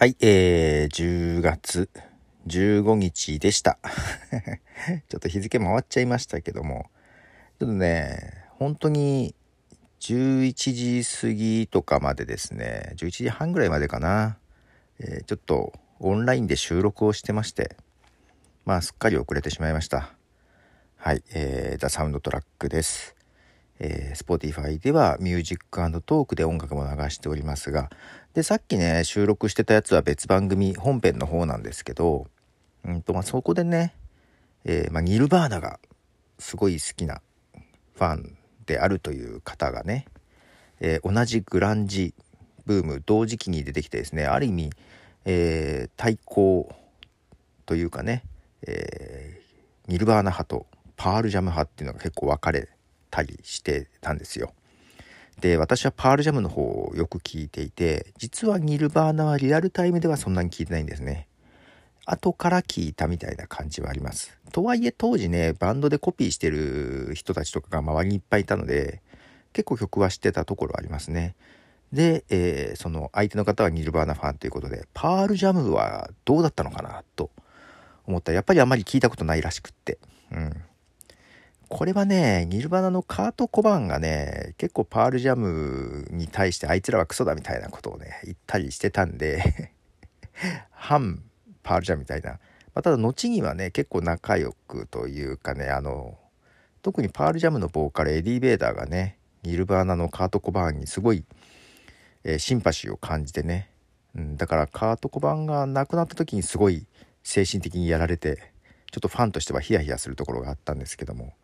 はい、えー、10月15日でした。ちょっと日付回っちゃいましたけども、ちょっとね、本当に11時過ぎとかまでですね、11時半ぐらいまでかな、えー、ちょっとオンラインで収録をしてまして、まあすっかり遅れてしまいました。はい、えー、ザ・サウンドトラックです。えー、Spotify ではミュージックトークで音楽も流しておりますが、で、さっきね、収録してたやつは別番組本編の方なんですけど、うんと、まあ、そこでね、えー、まあ、ニルバーナがすごい好きなファンであるという方がね、えー、同じグランジブーム同時期に出てきてですね、ある意味、えー、対抗というかね、えー、ニルバーナ派とパールジャム派っていうのが結構分かれたりしてたんですよ。で私はパールジャムの方をよく聞いていて実はニルバーナはリアルタイムではそんなに聞いてないんですね。後から聞いたみたいな感じはあります。とはいえ当時ねバンドでコピーしてる人たちとかが周りにいっぱいいたので結構曲は知ってたところありますね。で、えー、その相手の方はニルバーナファンということでパールジャムはどうだったのかなと思ったらやっぱりあんまり聞いたことないらしくって。うん。これはね、ニルバナのカート・コバンがね、結構パールジャムに対してあいつらはクソだみたいなことをね、言ったりしてたんで 反パールジャムみたいな。まあ、ただ後にはね、結構仲良くというかね、あの、特にパールジャムのボーカルエディ・ベーダーがね、ニルバーナのカート・コバーンにすごい、えー、シンパシーを感じてね、うん、だからカート・コバンが亡くなった時にすごい精神的にやられてちょっとファンとしてはヒヤヒヤするところがあったんですけども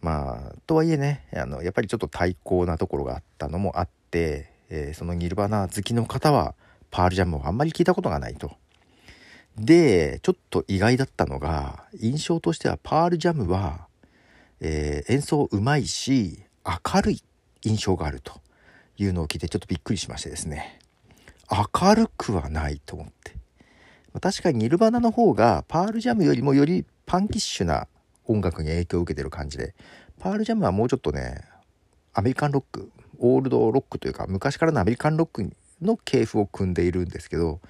まあとはいえねあのやっぱりちょっと対抗なところがあったのもあって、えー、そのニルバナ好きの方はパールジャムをあんまり聞いたことがないと。でちょっと意外だったのが印象としてはパールジャムは、えー、演奏うまいし明るい印象があると。いうのを聞いてちょっとびっくりしましてですね。明るくはないと思って。確かにニルバナの方がパールジャムよりもよりパンキッシュな音楽に影響を受けてる感じで。パールジャムはもうちょっとねアメリカンロックオールドロックというか昔からのアメリカンロックの系譜を組んでいるんですけど、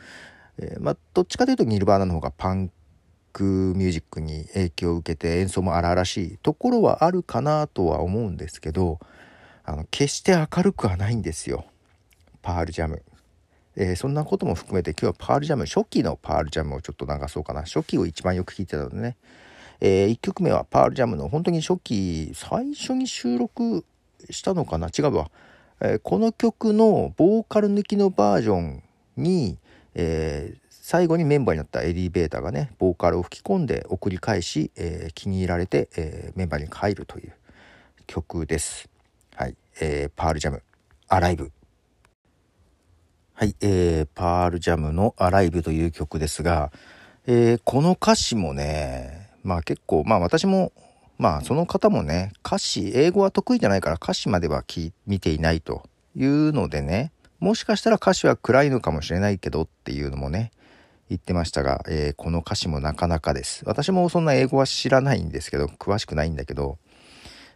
えー、まあ、どっちかというとニルバーナの方がパンクミュージックに影響を受けて演奏も荒々しいところはあるかなとは思うんですけどあの決して明るくはないんですよ。パールジャム。えー、そんなことも含めて今日はパールジャム初期のパールジャムをちょっと流そうかな。初期を一番よく聴いてたのでね。えー、1曲目はパールジャムの本当に初期最初に収録したのかな？違うわ、えー、この曲のボーカル抜きのバージョンに、えー、最後にメンバーになったエディ・ベーターがねボーカルを吹き込んで送り返し、えー、気に入られて、えー、メンバーに入るという曲です。はい、えー、パールジャム「アライブ」はい、えー、パールジャムの「アライブ」という曲ですが、えー、この歌詞もねまあ結構まあ私もまあその方もね歌詞英語は得意じゃないから歌詞までは見ていないというのでねもしかしたら歌詞は暗いのかもしれないけどっていうのもね言ってましたが、えー、この歌詞もなかなかです。私もそんな英語は知らないんですけど詳しくないんだけど、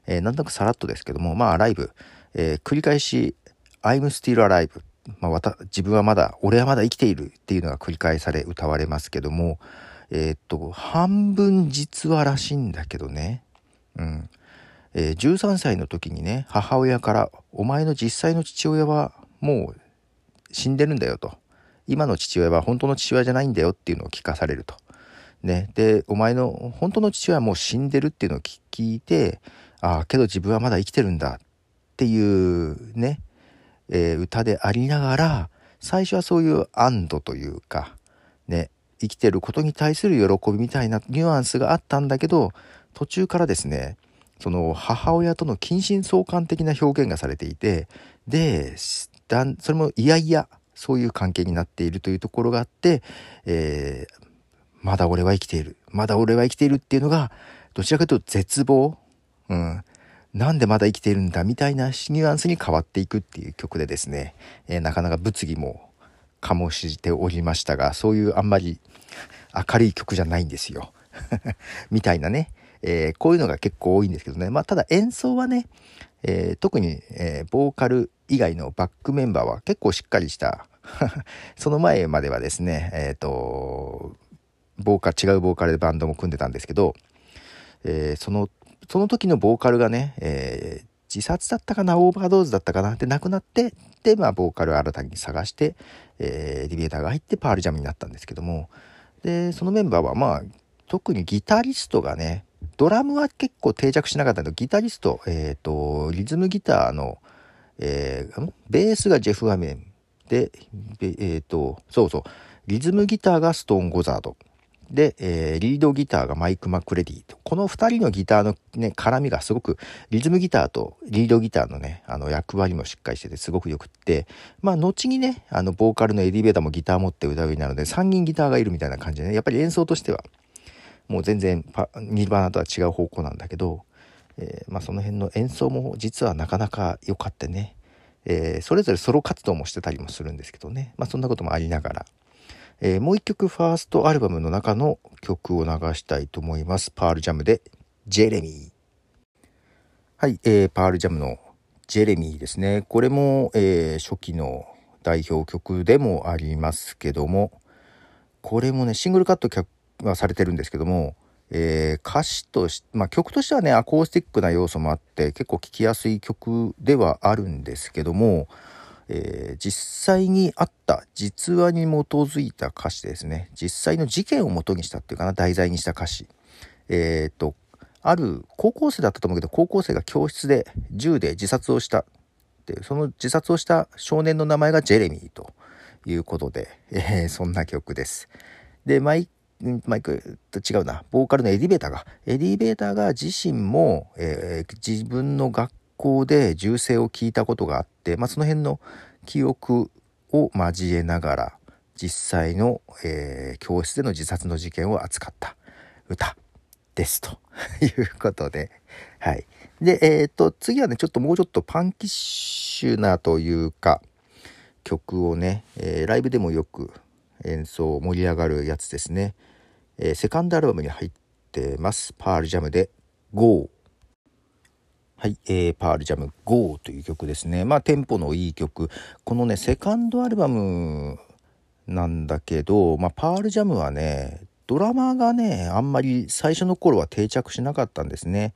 えー、なんとなくさらっとですけどもまあライブ、えー、繰り返し「I'm still alive」まあ、自分はまだ俺はまだ生きているっていうのが繰り返され歌われますけどもえー、っと、半分実話らしいんだけどね。うん。えー、13歳の時にね、母親から、お前の実際の父親はもう死んでるんだよと。今の父親は本当の父親じゃないんだよっていうのを聞かされると。ね。で、お前の本当の父親はもう死んでるっていうのを聞いて、ああ、けど自分はまだ生きてるんだっていうね、えー、歌でありながら、最初はそういう安堵というか、生きてることに対する喜びみたいなニュアンスがあったんだけど途中からですねその母親との近親相関的な表現がされていてでそれもいやいやそういう関係になっているというところがあって、えー、まだ俺は生きている。まだ俺は生きているっていうのがどちらかというと絶望、うん、なんでまだ生きているんだみたいなニュアンスに変わっていくっていう曲でですね、えー、なかなか物議も醸しておりましたがそういうあんまり明るい曲じゃないんですよ。みたいなね、えー、こういうのが結構多いんですけどね。まあただ演奏はね、えー、特に、えー、ボーカル以外のバックメンバーは結構しっかりした。その前まではですね、えっ、と、ボーカル、違うボーカルでバンドも組んでたんですけど、えー、その、その時のボーカルがね、えー、自殺だったかな、オーバードーズだったかなって亡くなって、で、まあ、ボーカルを新たに探して、えー、エレベーターが入ってパールジャムになったんですけども、で、そのメンバーは、まあ、特にギタリストがね、ドラムは結構定着しなかったけど、ギタリスト、えっ、ー、と、リズムギターの、えー、ベースがジェフ・アメンで、えっ、ー、と、そうそう、リズムギターがストーン・ゴザード。で、えー、リードギターがマイク・マクレディと。この2人のギターのね、絡みがすごく、リズムギターとリードギターのね、あの役割もしっかりしててすごくよくって、まあ、後にね、あの、ボーカルのエディベーターもギター持って歌うようになるので、3人ギターがいるみたいな感じでね、やっぱり演奏としては、もう全然パ、ニバナとは違う方向なんだけど、えー、まあ、その辺の演奏も実はなかなか良かったね。えー、それぞれソロ活動もしてたりもするんですけどね。まあ、そんなこともありながら、えー、もう一曲ファーストアルバムの中の曲を流したいと思います。パールジャムでジェレミー。はい、えー、パールジャムのジェレミーですね。これも、えー、初期の代表曲でもありますけども、これもね、シングルカットはされてるんですけども、えー、歌詞とし、まあ、曲としてはね、アコースティックな要素もあって、結構聴きやすい曲ではあるんですけども、えー、実際にあった実話に基づいた歌詞ですね。実際の事件を元にしたっていうかな題材にした歌詞。えっ、とある高校生だったと思うけど高校生が教室で銃で自殺をしたってその自殺をした少年の名前がジェレミーということで、えー、そんな曲です。でマイマイクと違うな。ボーカルのエディベーターがエディベーターが自身も、えー、自分の学校校で銃声を聞いたことがあって、まあ、その辺の記憶を交えながら実際の、えー、教室での自殺の事件を扱った歌ですと いうことで、はい。で、えっ、ー、と、次はね、ちょっともうちょっとパンキッシュなというか、曲をね、えー、ライブでもよく演奏盛り上がるやつですね。えー、セカンドアルバムに入ってます。パールジャムで GO はい、えー、パールジャム GO という曲ですね。まあテンポのいい曲。このね、セカンドアルバムなんだけど、まあパールジャムはね、ドラマがね、あんまり最初の頃は定着しなかったんですね。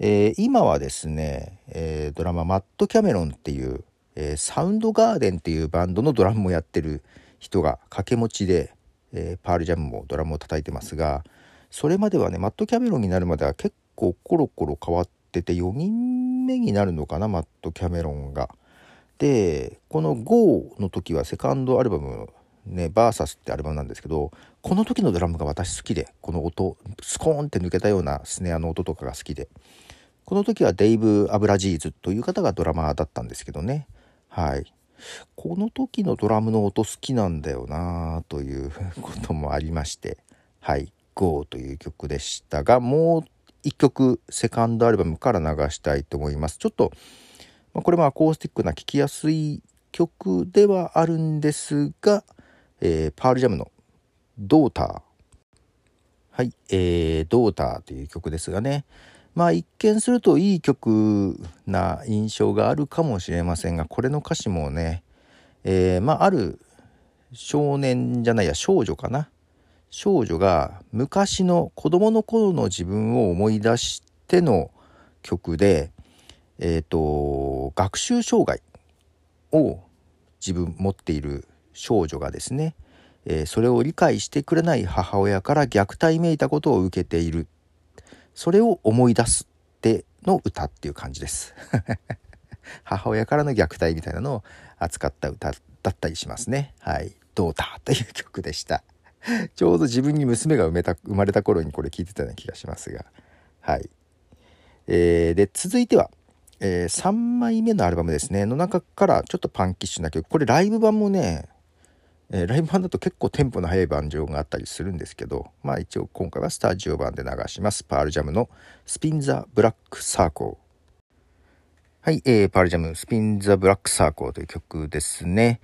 えー、今はですね、えー、ドラママット・キャメロンっていう、えー、サウンドガーデンっていうバンドのドラムもやってる人が掛け持ちで、えパールジャムもドラムを叩いてますが、それまではね、マット・キャメロンになるまでは結構コロコロ変わってってて4人目になるのかなマット・キャメロンが。でこの「GO」の時はセカンドアルバムね「バーサスってアルバムなんですけどこの時のドラムが私好きでこの音スコーンって抜けたようなスネアの音とかが好きで。この時はデイブ・アブラジーズという方がドラマーだったんですけどね。はい。この時のドラムの音好きなんだよなということもありましてはい「GO」という曲でしたがもう1曲セカンドアルバムから流したいと思います。ちょっと、まあ、これもアコースティックな聴きやすい曲ではあるんですが、えー、パールジャムの「ドーター」はい、えー、ドーターという曲ですがね。まあ一見するといい曲な印象があるかもしれませんがこれの歌詞もね、えー、まあある少年じゃないや少女かな。少女が昔の子供の頃の自分を思い出しての曲で、えっ、ー、と、学習障害を自分持っている少女がですね、えー、それを理解してくれない母親から虐待めいたことを受けている。それを思い出すっての歌っていう感じです。母親からの虐待みたいなのを扱った歌だったりしますね。はい。ドーターという曲でした。ちょうど自分に娘が生めた生まれた頃にこれ聞いてたような気がしますが。はい。えー、で、続いては、えー、3枚目のアルバムですね、の中からちょっとパンキッシュな曲。これライブ版もね、えー、ライブ版だと結構テンポの速い盤上があったりするんですけど、まあ一応今回はスタジオ版で流します。パールジャムのスピンザ・ブラック・サーコー。はい、えー、パールジャム、スピンザ・ブラック・サーコーという曲ですね。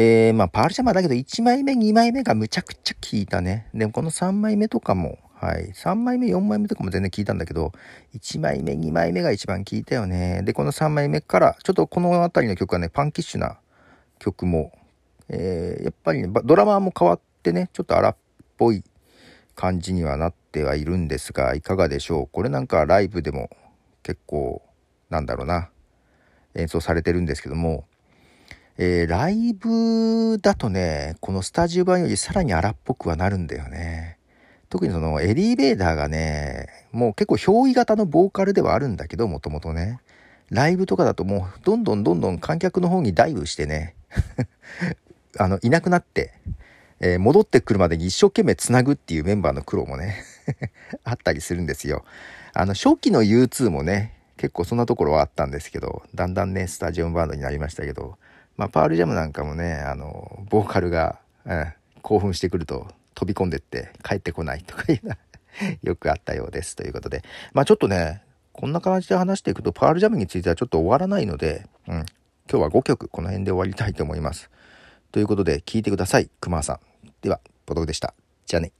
えー、まあ、パールシャマーだけど1枚目、2枚目がむちゃくちゃ効いたね。でもこの3枚目とかも、はい。3枚目、4枚目とかも全然効いたんだけど、1枚目、2枚目が一番効いたよね。で、この3枚目から、ちょっとこの辺りの曲はね、パンキッシュな曲も、えー、やっぱりね、ドラマーも変わってね、ちょっと荒っぽい感じにはなってはいるんですが、いかがでしょう？これなんかライブでも結構、なんだろうな、演奏されてるんですけども、えー、ライブだとね、このスタジオ版よりさらに荒っぽくはなるんだよね。特にそのエリーベーダーがね、もう結構憑依型のボーカルではあるんだけど、もともとね。ライブとかだともうどんどんどんどん観客の方にダイブしてね、あの、いなくなって、えー、戻ってくるまでに一生懸命つなぐっていうメンバーの苦労もね あったりするんですよ。あの、初期の U2 もね、結構そんなところはあったんですけど、だんだんね、スタジオンバンドになりましたけど、まあ、パールジャムなんかもね、あの、ボーカルが、うん、興奮してくると飛び込んでって帰ってこないとかいうのは よくあったようです。ということで、まあちょっとね、こんな感じで話していくと、パールジャムについてはちょっと終わらないので、うん、今日は5曲この辺で終わりたいと思います。ということで、聞いてください、熊さん。では、ボトルでした。じゃあね。